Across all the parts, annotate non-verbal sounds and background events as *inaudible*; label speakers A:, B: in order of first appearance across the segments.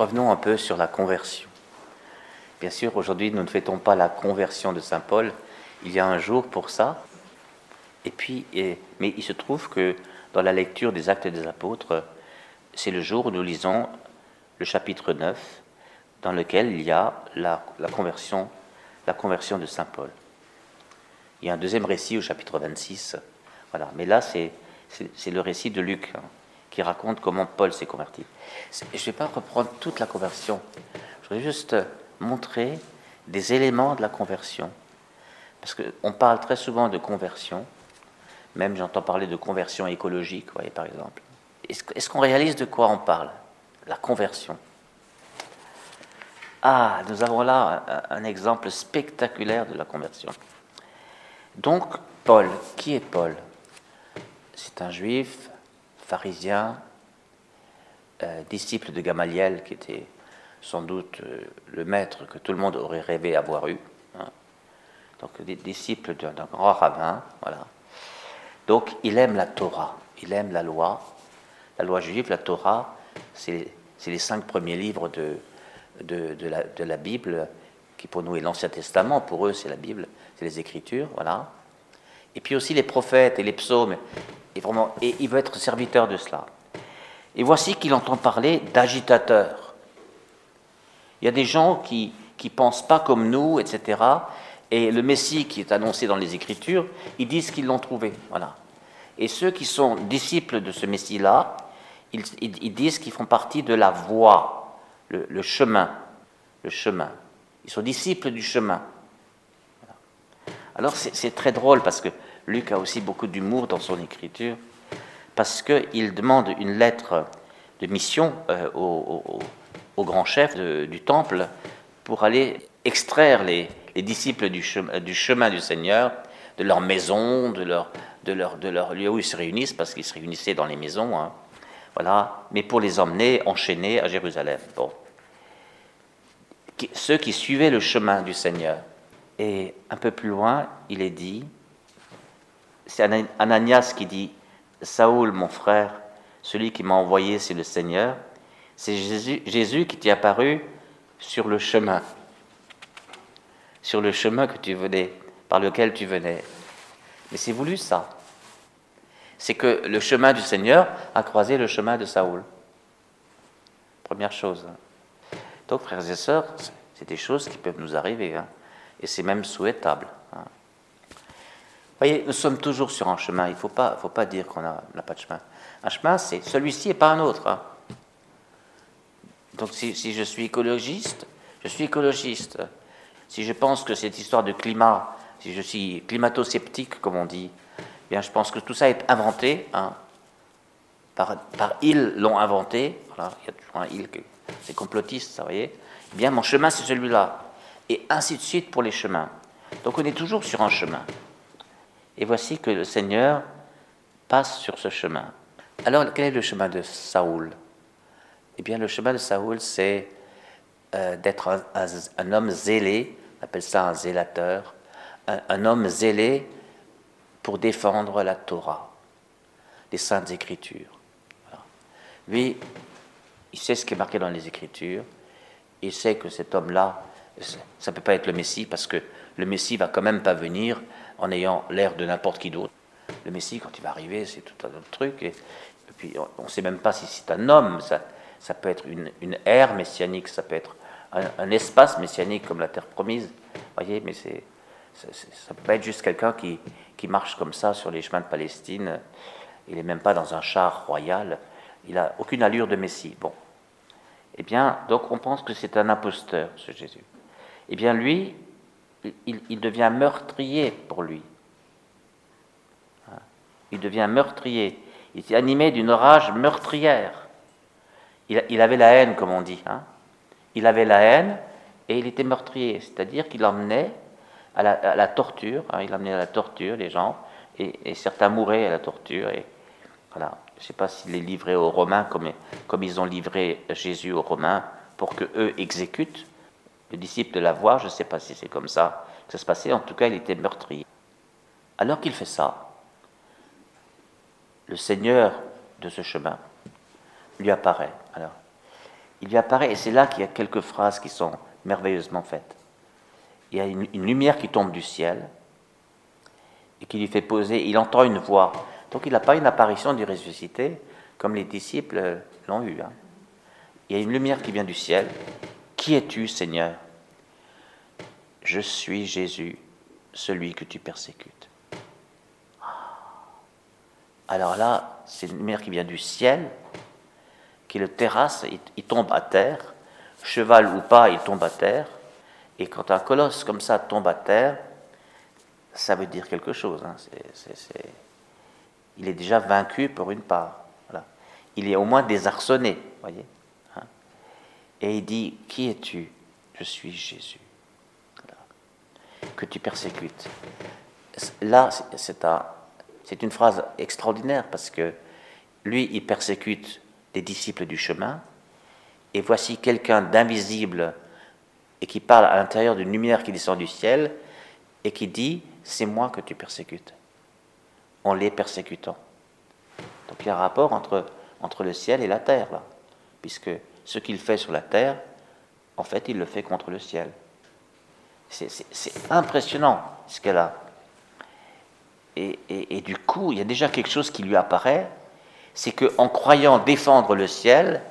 A: revenons un peu sur la conversion. Bien sûr, aujourd'hui, nous ne fêtons pas la conversion de Saint Paul. Il y a un jour pour ça. Et puis, mais il se trouve que dans la lecture des Actes des Apôtres, c'est le jour où nous lisons le chapitre 9, dans lequel il y a la, conversion, la conversion de Saint Paul. Il y a un deuxième récit au chapitre 26. Voilà. Mais là, c'est le récit de Luc hein, qui raconte comment Paul s'est converti. Je ne vais pas reprendre toute la conversion. Je voudrais juste montrer des éléments de la conversion. Parce qu'on parle très souvent de conversion. Même j'entends parler de conversion écologique, voyez, par exemple. Est-ce qu'on réalise de quoi on parle La conversion? Ah, nous avons là un, exemple spectaculaire de la conversion. Donc, Paul, qui est Paul? C'est un juif, pharisien, euh, disciple de Gamaliel, qui était sans doute euh, le maître que tout le monde aurait rêvé avoir eu. Hein. Donc, disciple d'un grand rabbin, voilà. Donc, il aime la Torah, il aime la loi. La loi juive, la Torah, c'est les cinq premiers livres de, de, la, Bible, qui pour nous est l'Ancien Testament, pour eux c'est la Bible, c'est les Écritures, voilà. Et puis aussi les prophètes et les psaumes, et, vraiment, et il veut être serviteur de cela. Et voici qu'il entend parler d'agitateurs. Il y a des gens qui ne pensent pas comme nous, etc. Et le Messie qui est annoncé dans les Écritures, ils disent qu'ils l'ont trouvé. Voilà. Et ceux qui sont disciples de ce Messie-là, ils, ils disent qu'ils font partie de la voie le, chemin. Le chemin. Ils sont disciples du chemin. Alors c'est très drôle parce que Luc a aussi beaucoup d'humour dans son écriture, parce qu'il demande une lettre de mission euh, au, grand chef du temple pour aller extraire les, disciples du chemin, du Seigneur, de leur maison, de leur, lieu où ils se réunissent, parce qu'ils se réunissaient dans les maisons. Hein. Voilà, mais pour les emmener enchaînés à Jérusalem. Bon ceux qui suivaient le chemin du Seigneur. Et un peu plus loin, il est dit, c'est Ananias qui dit, Saoul, mon frère, celui qui m'a envoyé, c'est le Seigneur. C'est Jésus, qui t'est apparu sur le chemin, sur le chemin que tu venais, par lequel tu venais. Mais c'est voulu ça. C'est que le chemin du Seigneur a croisé le chemin de Saoul. Première chose. Donc, frères et sœurs, c'est des choses qui peuvent nous arriver, hein. et c'est même souhaitable. Hein. Vous voyez, nous sommes toujours sur un chemin, il ne faut pas, dire qu'on n'a pas de chemin. Un chemin, c'est celui-ci et pas un autre. Hein. Donc, si, je suis écologiste, je suis écologiste. Si je pense que cette histoire de climat, si je suis climato-sceptique, comme on dit, eh bien, je pense que tout ça est inventé. Par, par ils l'ont inventé. Il y a toujours un il c'est complotiste, ça, vous voyez eh Bien, mon chemin, c'est celui-là. Et ainsi de suite pour les chemins. Donc on est toujours sur un chemin. Et voici que le Seigneur passe sur ce chemin. Alors, quel est le chemin de Saoul? Eh bien, le chemin de Saoul, c'est euh, d'être un, homme zélé, on appelle ça un zélateur, un, homme zélé pour défendre la Torah, les saintes écritures. Lui, il sait ce qui est marqué dans les Écritures, il sait que cet homme-là, ça ne peut pas être le Messie, parce que le Messie va quand même pas venir en ayant l'air de n'importe qui d'autre. Le Messie, quand il va arriver, c'est tout un autre truc, et, puis on ne sait même pas si c'est un homme, ça, ça peut être une, ère messianique, ça peut être un, espace messianique comme la terre promise, voyez, mais c'est, ça peut pas être juste quelqu'un qui, qui marche comme ça sur les chemins de Palestine, il n'est même pas dans un char royal, il n'a aucune allure de Messie. Bon. Eh bien, donc on pense que c'est un imposteur, ce Jésus. Eh bien, lui, il, devient meurtrier pour lui. Hein? Il devient meurtrier. Il est animé d'une rage meurtrière. Il, avait la haine, comme on dit. Hein? Il avait la haine et il était meurtrier. C'est-à-dire qu'il emmenait à la, torture. Hein? Il emmenait à la torture les gens. Et, certains mouraient à la torture. Et voilà je ne sais pas s'il est livré aux Romains comme, comme ils ont livré Jésus aux Romains pour que eux exécutent le disciple de la voie. Je ne sais pas si c'est comme ça que ça se passait. En tout cas, il était meurtrier. Alors qu'il fait ça, le Seigneur de ce chemin lui apparaît. Alors, il lui apparaît, et c'est là qu'il y a quelques phrases qui sont merveilleusement faites. Il y a une, lumière qui tombe du ciel et qui lui fait poser, il entend une voix. Donc il n'a pas une apparition du ressuscité comme les disciples l'ont eu. Hein. Il y a une lumière qui vient du ciel. Qui es-tu, Seigneur? Je suis Jésus, celui que tu persécutes. Alors là, c'est une lumière qui vient du ciel, qui le terrasse, il, tombe à terre, cheval ou pas, il tombe à terre. Et quand un colosse comme ça tombe à terre, ça veut dire quelque chose. Hein. Il est déjà vaincu pour une part. Il est au moins désarçonné, voyez. Et il dit Qui es-tu? Je suis Jésus. Que tu persécutes. Là, c'est un c'est une phrase extraordinaire parce que lui, il persécute des disciples du chemin, et voici quelqu'un d'invisible et qui parle à l'intérieur d'une lumière qui descend du ciel et qui dit C'est moi que tu persécutes, en les persécutant. Donc il y a un rapport entre, entre le ciel et la terre, là, puisque ce qu'il fait sur la terre, en fait, il le fait contre le ciel. C'est impressionnant ce qu'elle a. Et, du coup, il y a déjà quelque chose qui lui apparaît, c'est qu'en croyant défendre le ciel,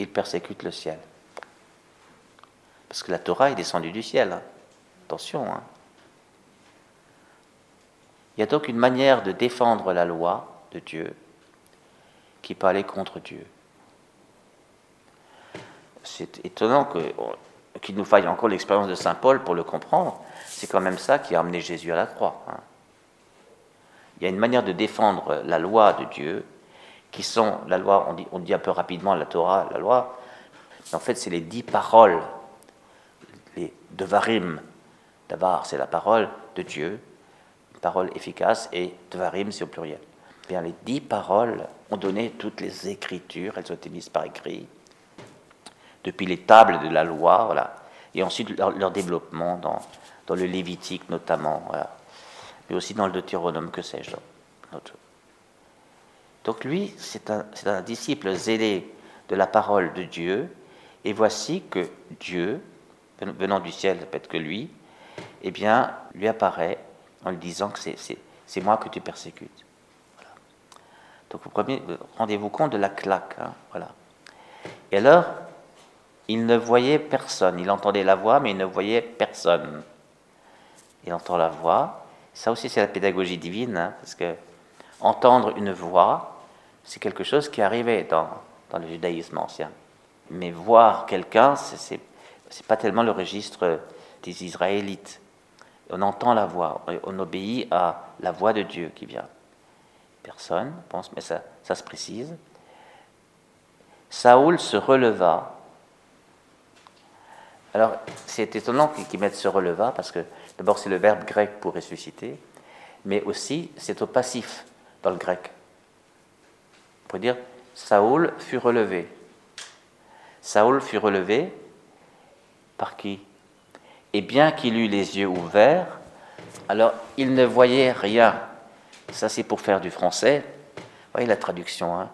A: il persécute le ciel. Parce que la Torah est descendue du ciel. Hein. Attention. Hein. Il y a donc une manière de défendre la loi de Dieu qui peut contre Dieu. C'est étonnant qu'il nous faille encore l'expérience de Saint Paul pour le comprendre. C'est quand même ça qui a amené Jésus à la croix. Hein il y a une manière de défendre la loi de Dieu, qui sont la loi, on dit, on dit un peu rapidement la Torah, la loi, mais en fait c'est les dix paroles, les devarim. Davar, c'est la parole de Dieu, une parole efficace, et devarim, c'est au pluriel. Eh bien, les dix paroles ont donné toutes les écritures, elles ont été mises par écrit, depuis les tables de la loi, voilà, et ensuite leur, développement dans, dans le Lévitique notamment, voilà mais aussi dans le Deutéronome, que sais-je. Donc lui, c'est un, un, disciple zélé de la parole de Dieu, et voici que Dieu, venant du ciel, peut-être que lui, eh bien, lui apparaît en lui disant que c'est moi que tu persécutes. Donc vous rendez-vous compte de la claque. Hein, voilà. Et alors, il ne voyait personne. Il entendait la voix, mais il ne voyait personne. Il entend la voix, ça aussi, c'est la pédagogie divine, hein, parce que entendre une voix, c'est quelque chose qui arrivait dans, dans le judaïsme ancien. Mais voir quelqu'un, ce n'est pas tellement le registre des Israélites. On entend la voix, on obéit à la voix de Dieu qui vient. Personne pense, mais ça, ça se précise. Saoul se releva. Alors, c'est étonnant qu'ils mettent se releva parce que D'abord, c'est le verbe grec pour ressusciter, mais aussi c'est au passif dans le grec. On pourrait dire Saoul fut relevé. Saoul fut relevé par qui? Et bien qu'il eût les yeux ouverts, alors il ne voyait rien. Ça, c'est pour faire du français. Vous voyez la traduction, hein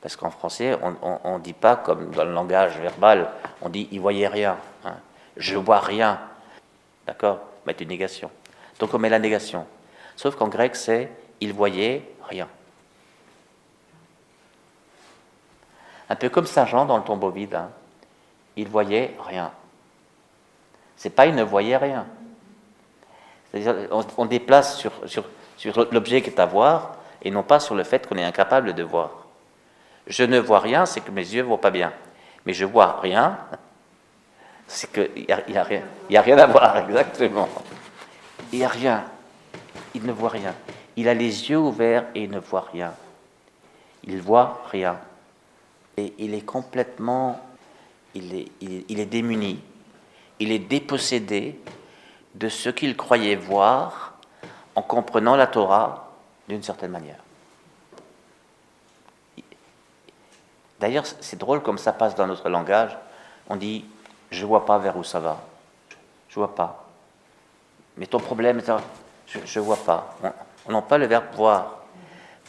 A: parce qu'en français, on ne dit pas comme dans le langage verbal, on dit il voyait rien. Hein je vois rien. D'accord? Mettre une négation. Donc on met la négation. Sauf qu'en grec, c'est il voyait rien. Un peu comme Saint Jean dans le tombeau vide. Hein. Il voyait rien. C'est pas il ne voyait rien. On, on, déplace sur, sur l'objet qui est à voir et non pas sur le fait qu'on est incapable de voir. Je ne vois rien, c'est que mes yeux ne voient pas bien. Mais je vois rien, c'est qu'il n'y a, y a, rien, à voir, *laughs* exactement. Il n'y a rien. Il ne voit rien. Il a les yeux ouverts et il ne voit rien. Il voit rien. Et il est complètement, il est, il est démuni. Il est dépossédé de ce qu'il croyait voir en comprenant la Torah d'une certaine manière. D'ailleurs, c'est drôle comme ça passe dans notre langage. On dit je vois pas vers où ça va. Je vois pas. Mais ton problème, je vois pas. On n'a pas le verbe voir.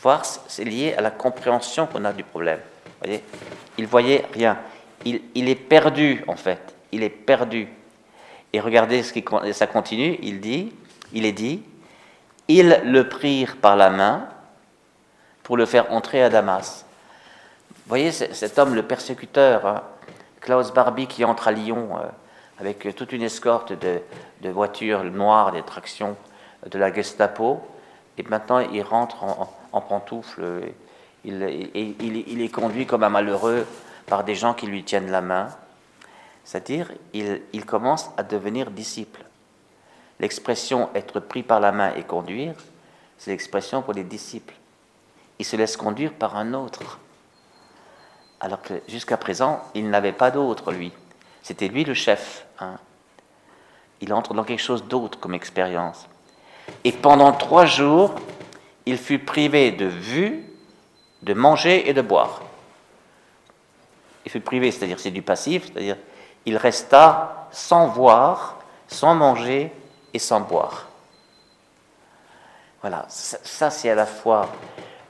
A: Voir, c'est lié à la compréhension qu'on a du problème. voyez? Il voyait rien. Il, il, est perdu, en fait. Il est perdu. Et regardez ce qui ça continue. Il dit, il est dit, ils le prirent par la main pour le faire entrer à Damas. Voyez cet homme, le persécuteur, hein, Klaus Barbie, qui entre à Lyon euh, avec toute une escorte de, voitures noires, des tractions de la Gestapo, et maintenant il rentre en, pantoufle, il, il, est conduit comme un malheureux par des gens qui lui tiennent la main. C'est-à-dire, il commence à devenir disciple. L'expression être pris par la main et conduire, c'est l'expression pour les disciples. Il se laisse conduire par un autre. Alors que jusqu'à présent, il n'avait pas d'autre, lui. C'était lui le chef. Hein. Il entre dans quelque chose d'autre comme expérience. Et pendant trois jours, il fut privé de vue, de manger et de boire. Il fut privé, c'est-à-dire c'est du passif, c'est-à-dire il resta sans voir, sans manger et sans boire. Voilà, ça, c'est à la fois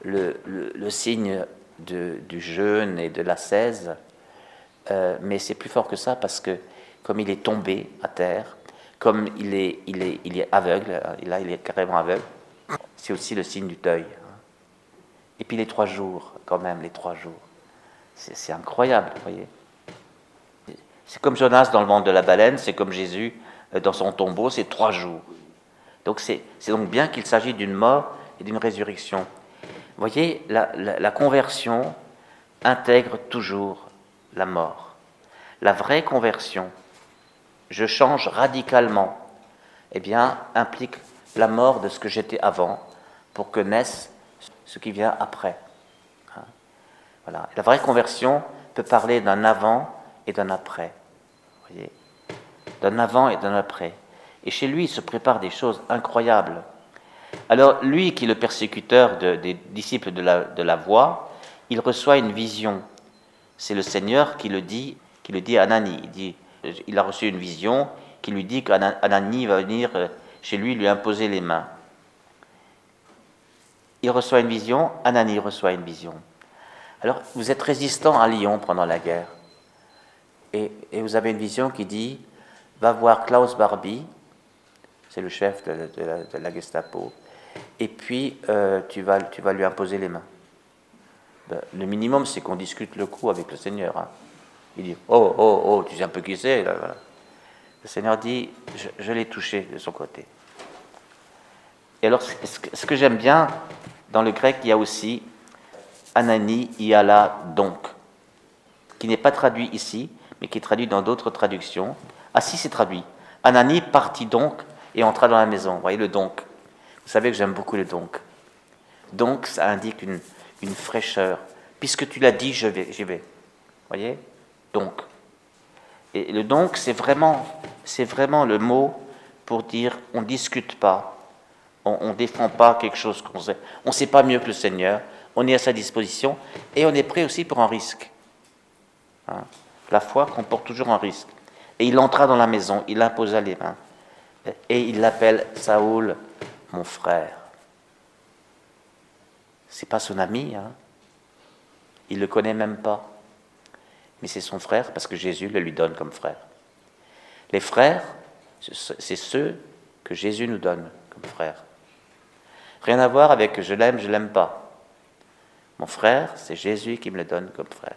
A: le, signe du jeûne et de la euh, mais c'est plus fort que ça parce que comme il est tombé à terre, comme il est, il est, il est aveugle, là il est carrément aveugle, c'est aussi le signe du deuil. Hein. Et puis les trois jours, quand même, les trois jours. C'est incroyable, vous voyez. C'est comme Jonas dans le ventre de la baleine, c'est comme Jésus euh, dans son tombeau, c'est trois jours. Donc c'est donc bien qu'il s'agit d'une mort et d'une résurrection. Voyez, la, conversion intègre toujours la mort. La vraie conversion, je change radicalement, eh bien, implique la mort de ce que j'étais avant pour que naisse ce qui vient après. Hein. Voilà. La vraie conversion peut parler d'un avant et d'un après. D'un avant et d'un après. Et chez lui, il se prépare des choses incroyables. Alors, lui qui est le persécuteur des disciples de la, de la voie, il reçoit une vision. C'est le Seigneur qui le dit, qui le dit à Anani. Il, dit, il a reçu une vision qui lui dit qu'Anani va venir euh, chez lui lui imposer les mains. Il reçoit une vision, Anani reçoit une vision. Alors, vous êtes résistant à Lyon pendant la guerre. Et, et vous avez une vision qui dit va voir Klaus Barbie, c'est le chef de, la, Gestapo, et puis euh, tu, vas, tu vas lui imposer les mains. Ben, le minimum, c'est qu'on discute le coup avec le Seigneur. Hein. Il dit Oh, oh, oh, tu sais un peu qui c'est Le Seigneur dit Je, l'ai touché de son côté. Et alors, ce que j'aime bien, dans le grec, il y a aussi Anani Iala donc, qui n'est pas traduit ici, mais qui est traduit dans d'autres traductions. Ah si, c'est traduit. Anani partit donc et entra dans la maison. Vous voyez le donc. Vous savez que j'aime beaucoup le donc. Donc, ça indique une, une fraîcheur. Puisque tu l'as dit, je vais, j'y vais. Vous voyez? Donc. Et le donc, c'est vraiment, vraiment le mot pour dire on ne discute pas, on ne défend pas quelque chose qu'on sait. On ne sait pas mieux que le Seigneur, on est à sa disposition et on est prêt aussi pour un risque. Hein? La foi comporte toujours un risque. Et il entra dans la maison, il imposa les mains, et il l'appelle Saoul, mon frère. C'est pas son ami, hein. il le connaît même pas, mais c'est son frère parce que Jésus le lui donne comme frère. Les frères, c'est ceux que Jésus nous donne comme frères. Rien à voir avec je l'aime, je l'aime pas. Mon frère, c'est Jésus qui me le donne comme frère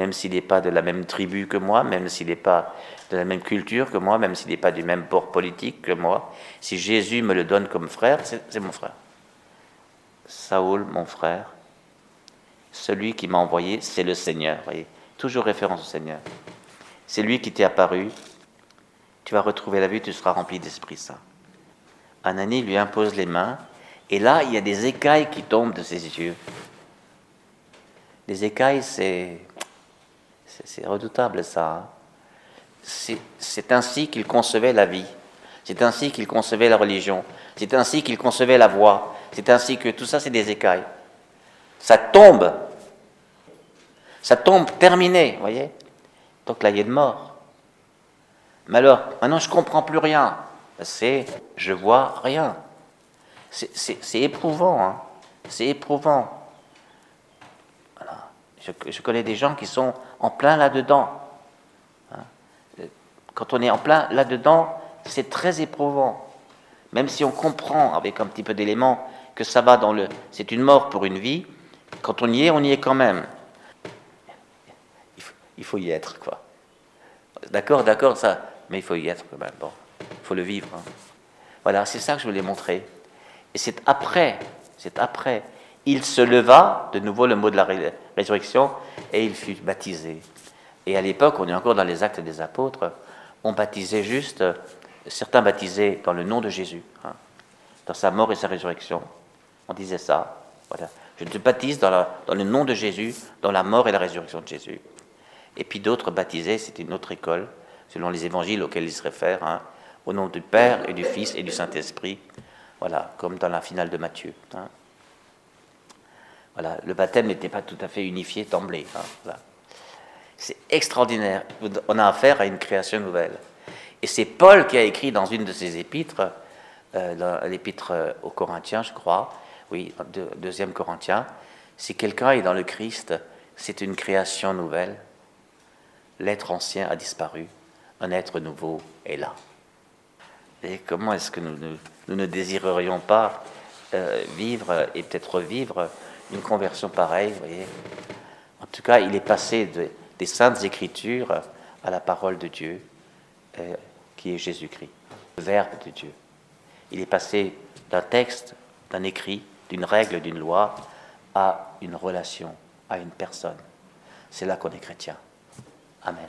A: même s'il n'est pas de la même tribu que moi, même s'il n'est pas de la même culture que moi, même s'il n'est pas du même bord politique que moi, si Jésus me le donne comme frère, c'est mon frère. Saoul, mon frère, celui qui m'a envoyé, c'est le Seigneur. Voyez, toujours référence au Seigneur. C'est lui qui t'est apparu. Tu vas retrouver la vue, tu seras rempli d'Esprit Saint. Anani lui impose les mains, et là, il y a des écailles qui tombent de ses yeux. Les écailles, c'est c'est redoutable ça. Hein. C'est ainsi qu'il concevait la vie. C'est ainsi qu'il concevait la religion. C'est ainsi qu'il concevait la voix. C'est ainsi que tout ça, c'est des écailles. Ça tombe. Ça tombe terminé, vous voyez Donc là, il y a de mort. Mais alors, maintenant, je ne comprends plus rien. C'est, je vois rien. C'est éprouvant, hein. c'est éprouvant. Je, connais des gens qui sont en plein là-dedans. Hein. Quand on est en plein là-dedans, c'est très éprouvant. Même si on comprend avec un petit peu d'éléments que ça va dans le. C'est une mort pour une vie, quand on y est, on y est quand même. Il faut, y être, quoi. D'accord, d'accord, ça. Mais il faut y être quand même. Bon, il faut le vivre. Hein. Voilà, c'est ça que je voulais montrer. Et c'est après, c'est après. Il se leva, de nouveau le mot de la résurrection, et il fut baptisé. Et à l'époque, on est encore dans les actes des apôtres, on baptisait juste, certains baptisaient dans le nom de Jésus, hein, dans sa mort et sa résurrection. On disait ça. Voilà. Je te baptise dans, dans, le nom de Jésus, dans la mort et la résurrection de Jésus. Et puis d'autres baptisaient, c'était une autre école, selon les évangiles auxquels ils se réfèrent, hein, au nom du Père et du Fils et du Saint-Esprit. Voilà, comme dans la finale de Matthieu. Hein. Le baptême n'était pas tout à fait unifié d'emblée. Hein, C'est extraordinaire. On a affaire à une création nouvelle. Et c'est Paul qui a écrit dans une de ses épîtres, euh, l'épître aux Corinthiens, je crois, oui, deuxième Corinthiens, si quelqu'un est dans le Christ, c'est une création nouvelle. L'être ancien a disparu, un être nouveau est là. Et comment est-ce que nous, ne désirerions pas euh, vivre et peut-être revivre une conversion pareille, voyez En tout cas, il est passé des saintes écritures à la parole de Dieu, euh, qui est Jésus-Christ, le Verbe de Dieu. Il est passé d'un texte, d'un écrit, d'une règle, d'une loi, à une relation, à une personne. C'est là qu'on est chrétien. Amen.